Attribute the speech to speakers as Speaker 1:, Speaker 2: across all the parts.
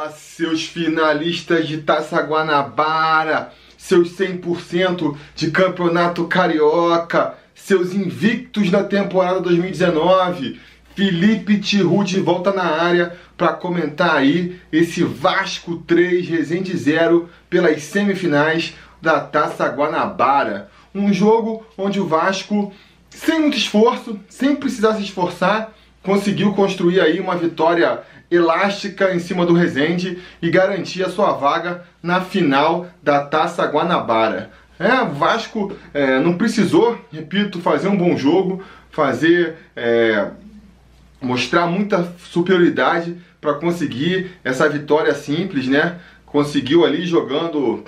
Speaker 1: Fala, seus finalistas de Taça Guanabara, seus 100% de Campeonato Carioca, seus invictos na temporada 2019. Felipe Tiru de volta na área para comentar aí esse Vasco 3 Resende 0 pelas semifinais da Taça Guanabara. Um jogo onde o Vasco, sem muito esforço, sem precisar se esforçar, conseguiu construir aí uma vitória elástica em cima do Resende e garantir a sua vaga na final da Taça Guanabara. É, Vasco é, não precisou, repito, fazer um bom jogo, fazer é, mostrar muita superioridade para conseguir essa vitória simples, né? Conseguiu ali jogando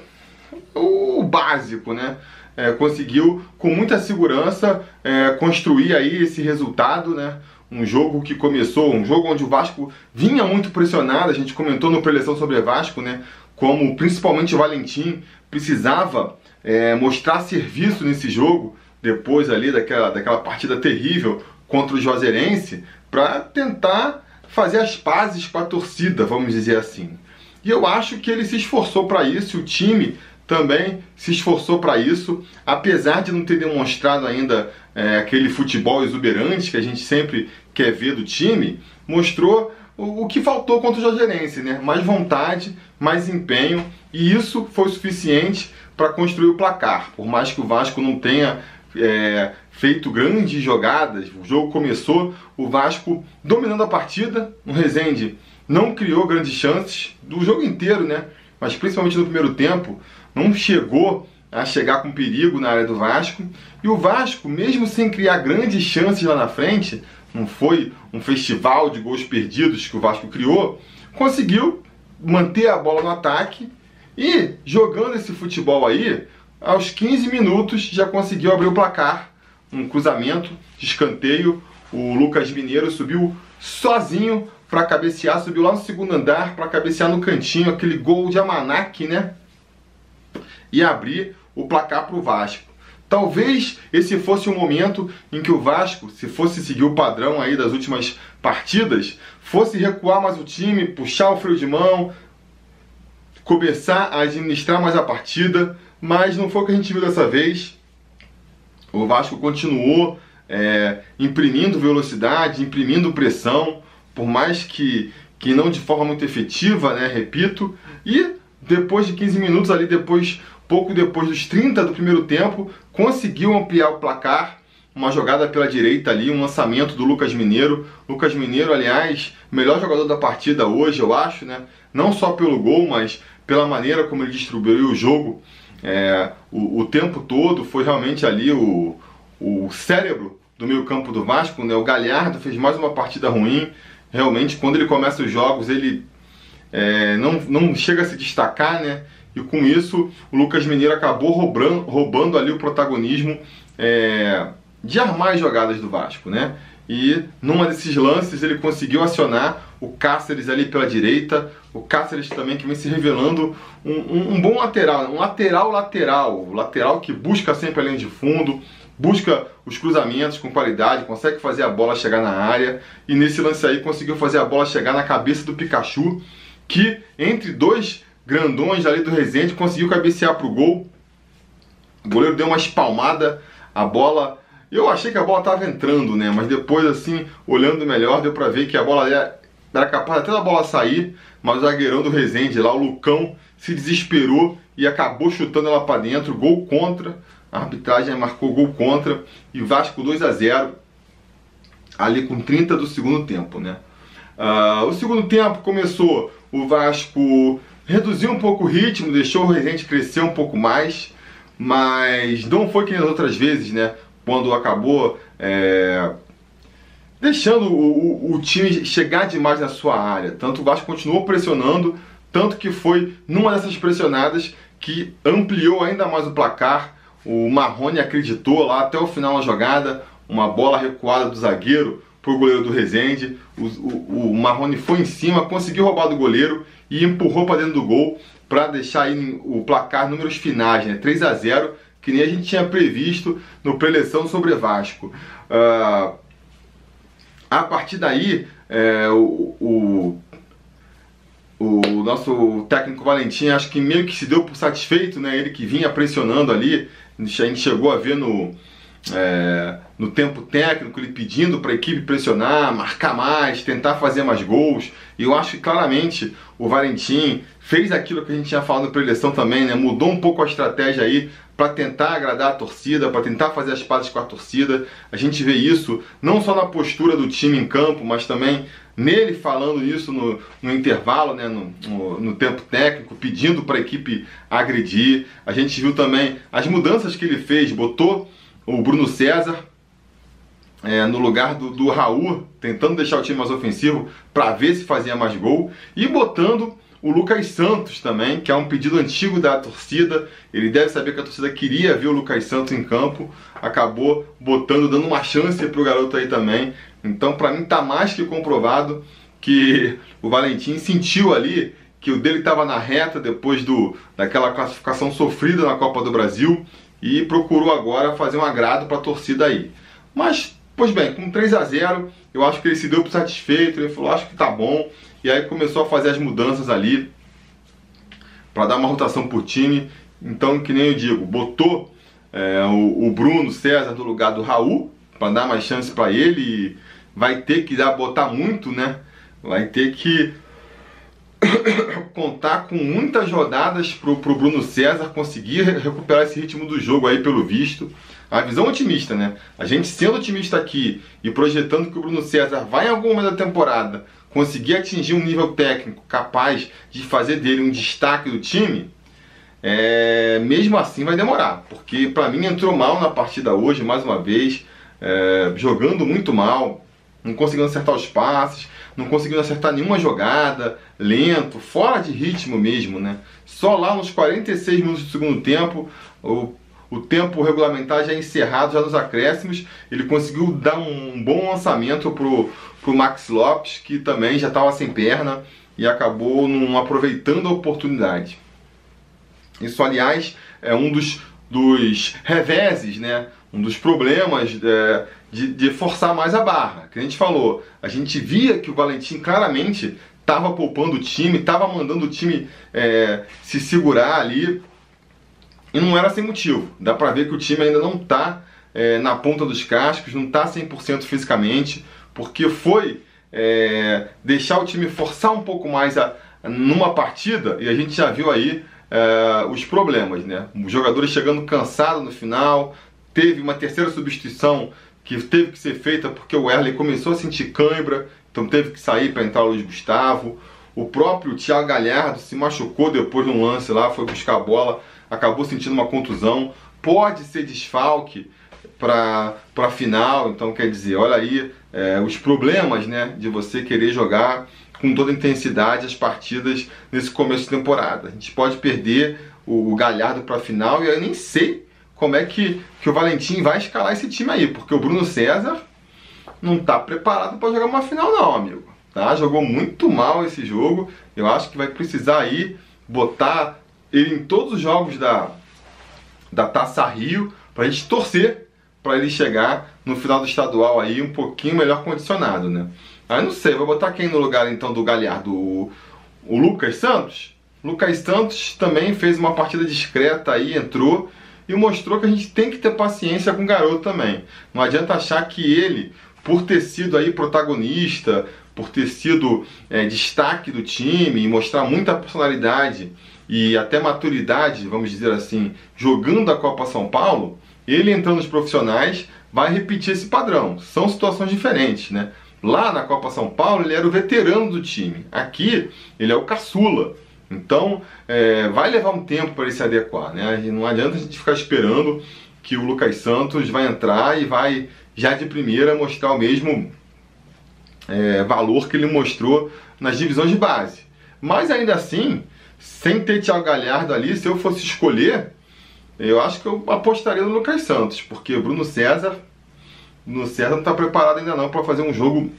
Speaker 1: o básico, né? É, conseguiu com muita segurança é, construir aí esse resultado, né? Um jogo que começou, um jogo onde o Vasco vinha muito pressionado, a gente comentou no preleção sobre Vasco, né? Como principalmente o Valentim precisava é, mostrar serviço nesse jogo, depois ali daquela, daquela partida terrível contra o Juazeirense, para tentar fazer as pazes com a torcida, vamos dizer assim. E eu acho que ele se esforçou para isso, o time também se esforçou para isso, apesar de não ter demonstrado ainda é, aquele futebol exuberante que a gente sempre quer ver do time, mostrou o, o que faltou contra o Jorgerense, né? Mais vontade, mais empenho, e isso foi suficiente para construir o placar. Por mais que o Vasco não tenha é, feito grandes jogadas, o jogo começou, o Vasco dominando a partida, o Rezende não criou grandes chances do jogo inteiro, né? Mas principalmente no primeiro tempo, não chegou a chegar com perigo na área do Vasco. E o Vasco, mesmo sem criar grandes chances lá na frente, não foi um festival de gols perdidos que o Vasco criou, conseguiu manter a bola no ataque e jogando esse futebol aí, aos 15 minutos já conseguiu abrir o placar. Um cruzamento escanteio, o Lucas Mineiro subiu sozinho para cabecear, subiu lá no segundo andar para cabecear no cantinho, aquele gol de Amanac, né? E abrir o placar para o Vasco. Talvez esse fosse o momento em que o Vasco, se fosse seguir o padrão aí das últimas partidas, fosse recuar mais o time, puxar o freio de mão, começar a administrar mais a partida, mas não foi o que a gente viu dessa vez. O Vasco continuou é, imprimindo velocidade, imprimindo pressão, por mais que, que não de forma muito efetiva, né, repito, e depois de 15 minutos ali, depois pouco depois dos 30 do primeiro tempo, conseguiu ampliar o placar. Uma jogada pela direita ali, um lançamento do Lucas Mineiro. Lucas Mineiro, aliás, melhor jogador da partida hoje, eu acho, né? Não só pelo gol, mas pela maneira como ele distribuiu o jogo é, o, o, tempo todo. Foi realmente ali o, o cérebro do meio campo do Vasco, né? O Galhardo fez mais uma partida ruim. Realmente, quando ele começa os jogos, ele é, não, não chega a se destacar, né? E com isso, o Lucas Mineiro acabou roubando, roubando ali o protagonismo é, de armar as jogadas do Vasco, né? E numa desses lances ele conseguiu acionar o Cáceres ali pela direita, o Cáceres também que vem se revelando um, um, um bom lateral, um lateral lateral, lateral que busca sempre a linha de fundo, busca os cruzamentos com qualidade, consegue fazer a bola chegar na área e nesse lance aí conseguiu fazer a bola chegar na cabeça do Pikachu, que entre dois grandões ali do Resende, conseguiu cabecear pro gol. O goleiro deu uma espalmada, a bola. Eu achei que a bola estava entrando, né? Mas depois, assim, olhando melhor, deu para ver que a bola era capaz até da bola sair, mas o zagueirão do Resende lá, o Lucão, se desesperou e acabou chutando ela para dentro. Gol contra. A arbitragem marcou gol contra e Vasco 2 a 0 ali com 30 do segundo tempo, né? Uh, o segundo tempo começou o Vasco reduziu um pouco o ritmo, deixou o Resende crescer um pouco mais, mas não foi que nas outras vezes, né? Quando acabou é, deixando o, o, o, time chegar demais na sua área. Tanto o Vasco continuou pressionando, tanto que foi numa dessas pressionadas que ampliou ainda mais o placar. O Marrone acreditou lá até o final da jogada, uma bola recuada do zagueiro o goleiro do Resende. O, o, o Marrone foi em cima, conseguiu roubar do goleiro e empurrou para dentro do gol para deixar o placar números finais, né? 3 a 0 que nem a gente tinha previsto no preleção sobre Vasco. Uh, a partir daí, é, o, o, o nosso técnico Valentim acho que meio que se deu por satisfeito, né? Ele que vinha pressionando ali, a gente chegou a ver no, é, no tempo técnico ele pedindo para a equipe pressionar, marcar mais, tentar fazer mais gols. E eu acho que claramente o Valentim fez aquilo que a gente tinha falado para eleição também, né? Mudou um pouco a estratégia aí para tentar agradar a torcida, para tentar fazer as pazes com a torcida. A gente vê isso não só na postura do time em campo, mas também nele falando isso no, no intervalo, né, no, no, no, tempo técnico, pedindo para a equipe agredir. A gente viu também as mudanças que ele fez, botou o Bruno César é, no lugar do, do Raul, tentando deixar o time mais ofensivo para ver se fazia mais gol, e botando o Lucas Santos também, que é um pedido antigo da torcida. Ele deve saber que a torcida queria ver o Lucas Santos em campo, acabou botando, dando uma chance para o garoto aí também. Então, para mim, tá mais que comprovado que o Valentim sentiu ali que o dele estava na reta depois do, daquela classificação sofrida na Copa do Brasil e procurou agora fazer um agrado para a torcida aí. Mas, pois bem, com 3 a 0 eu acho que ele se deu por satisfeito, ele falou, acho que tá bom, e aí começou a fazer as mudanças ali para dar uma rotação por time. Então, que nem eu digo, botou é, o, o Bruno César no lugar do Raul, para dar mais chance para ele vai ter que dar, botar muito, né? Vai ter que contar com muitas rodadas pro, pro Bruno César conseguir recuperar esse ritmo do jogo aí, pelo visto. A visão otimista, né? A gente sendo otimista aqui e projetando que o Bruno César vai em algum momento da temporada conseguir atingir um nível técnico capaz de fazer dele um destaque do time, é, mesmo assim vai demorar, porque para mim entrou mal na partida hoje, mais uma vez, é, jogando muito mal, não conseguindo acertar os passes, não conseguindo acertar nenhuma jogada, lento, fora de ritmo mesmo, né? Só lá nos 46 minutos do segundo tempo, o, o tempo regulamentar já encerrado, já nos acréscimos, ele conseguiu dar um bom lançamento pro, pro Max Lopes, que também já estava sem perna e acabou não aproveitando a oportunidade. Isso, aliás, é um dos, dos reveses, né? Um dos problemas é, de, de, forçar mais a barra. Que a gente falou, a gente via que o Valentim claramente estava poupando o time, estava mandando o time é, se segurar ali, e não era sem motivo. Dá para ver que o time ainda não está é, na ponta dos cascos, não está 100% fisicamente, porque foi é, deixar o time forçar um pouco mais a, numa partida, e a gente já viu aí é, os problemas, né? Os jogadores chegando cansados no final, teve uma terceira substituição que teve que ser feita porque o Erley começou a sentir cãibra, então teve que sair para entrar o Luiz Gustavo. O próprio Thiago Galhardo se machucou depois de um lance lá, foi buscar a bola, acabou sentindo uma contusão. Pode ser desfalque para a final, então quer dizer, olha aí é, os problemas né, de você querer jogar com toda intensidade as partidas nesse começo de temporada. A gente pode perder o Galhardo para a final e eu nem sei como é que, que o Valentim vai escalar esse time aí, porque o Bruno César não está preparado para jogar uma final não, amigo. Tá? Jogou muito mal esse jogo. Eu acho que vai precisar aí botar ele em todos os jogos da, da Taça Rio para a gente torcer para ele chegar no final do estadual aí um pouquinho melhor condicionado, né? Aí não sei, vou botar quem no lugar então do Galhardo? O, o Lucas Santos? Lucas Santos também fez uma partida discreta aí, entrou e mostrou que a gente tem que ter paciência com o garoto também. Não adianta achar que ele, por ter sido aí protagonista, por ter sido é, destaque do time e mostrar muita personalidade e até maturidade, vamos dizer assim, jogando a Copa São Paulo, ele entrando nos profissionais vai repetir esse padrão. São situações diferentes, né? Lá na Copa São Paulo ele era o veterano do time. Aqui ele é o caçula. Então, é, vai levar um tempo para ele se adequar, né? Não adianta a gente ficar esperando que o Lucas Santos vai entrar e vai já de primeira mostrar o mesmo é, valor que ele mostrou nas divisões de base. Mas ainda assim, sem ter Thiago Galhardo ali, se eu fosse escolher, eu acho que eu apostaria no Lucas Santos, porque o Bruno César, Bruno César não está preparado ainda não para fazer um jogo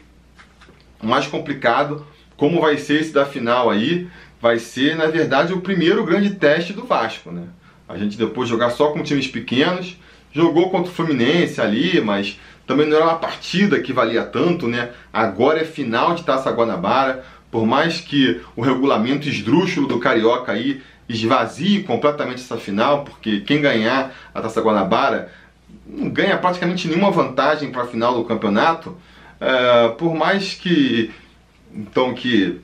Speaker 1: mais complicado, como vai ser esse da final aí vai ser, na verdade, o primeiro grande teste do Vasco, né? A gente depois jogar só com times pequenos, jogou contra o Fluminense ali, mas também não era uma partida que valia tanto, né? Agora é final de Taça Guanabara, Por mais que o regulamento esdrúxulo do Carioca aí esvazie completamente essa final, porque quem ganhar a Taça Guanabara não ganha praticamente nenhuma vantagem para a final do campeonato, é, por mais que então que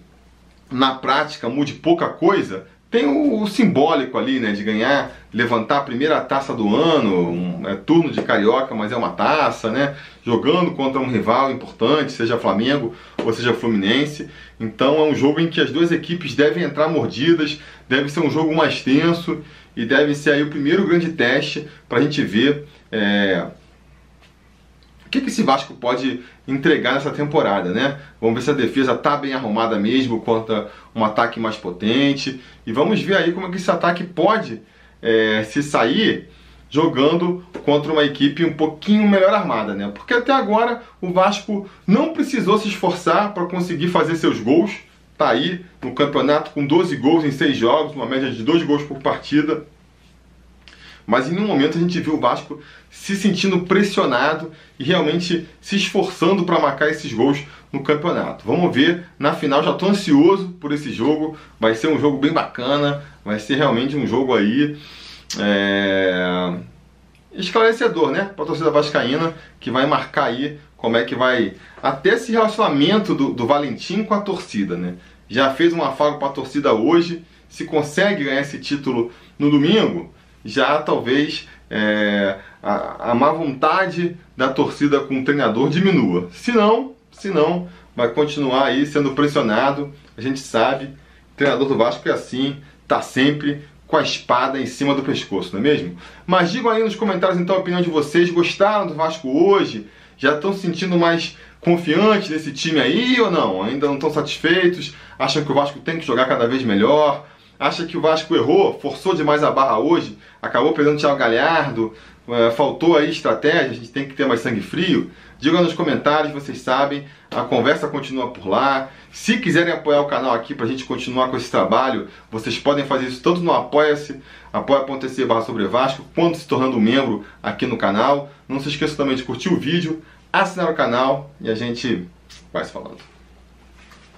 Speaker 1: na prática mude pouca coisa, tem o, o, simbólico ali, né, de ganhar, levantar a primeira taça do ano, um, é turno de carioca, mas é uma taça, né, jogando contra um rival importante, seja Flamengo ou seja Fluminense. Então é um jogo em que as duas equipes devem entrar mordidas, deve ser um jogo mais tenso e deve ser aí o primeiro grande teste para a gente ver é, o que, que esse Vasco pode entregar nessa temporada, né? Vamos ver se a defesa tá bem arrumada mesmo contra um ataque mais potente. E vamos ver aí como é que esse ataque pode é, se sair jogando contra uma equipe um pouquinho melhor armada, né? Porque até agora o Vasco não precisou se esforçar para conseguir fazer seus gols. Tá aí no campeonato com 12 gols em 6 jogos, uma média de 2 gols por partida. Mas em um momento a gente viu o Vasco se sentindo pressionado e realmente se esforçando para marcar esses gols no campeonato. Vamos ver, na final já estou ansioso por esse jogo, vai ser um jogo bem bacana, vai ser realmente um jogo aí é... esclarecedor, né, para a torcida vascaína, que vai marcar aí como é que vai até esse relacionamento do, do Valentim com a torcida, né? Já fez um afago para a torcida hoje, se consegue ganhar esse título no domingo, já talvez é, a, a má vontade da torcida com o treinador diminua. Se não, se não, vai continuar aí sendo pressionado. A gente sabe, o treinador do Vasco é assim, tá sempre com a espada em cima do pescoço, não é mesmo? Mas digam aí nos comentários então a opinião de vocês. Gostaram do Vasco hoje? Já estão se sentindo mais confiantes nesse time aí ou não? Ainda não estão satisfeitos? Acham que o Vasco tem que jogar cada vez melhor? Acha que o Vasco errou, forçou demais a barra hoje, acabou perdendo o Thiago Galhardo, uh, faltou aí estratégia, a gente tem que ter mais sangue frio? Diga nos comentários, vocês sabem, a conversa continua por lá. Se quiserem apoiar o canal aqui para a gente continuar com esse trabalho, vocês podem fazer isso tanto no Apoia-se, apoia.se barra sobre Vasco, quanto se tornando um membro aqui no canal. Não se esqueça também de curtir o vídeo, assinar o canal e a gente vai se falando.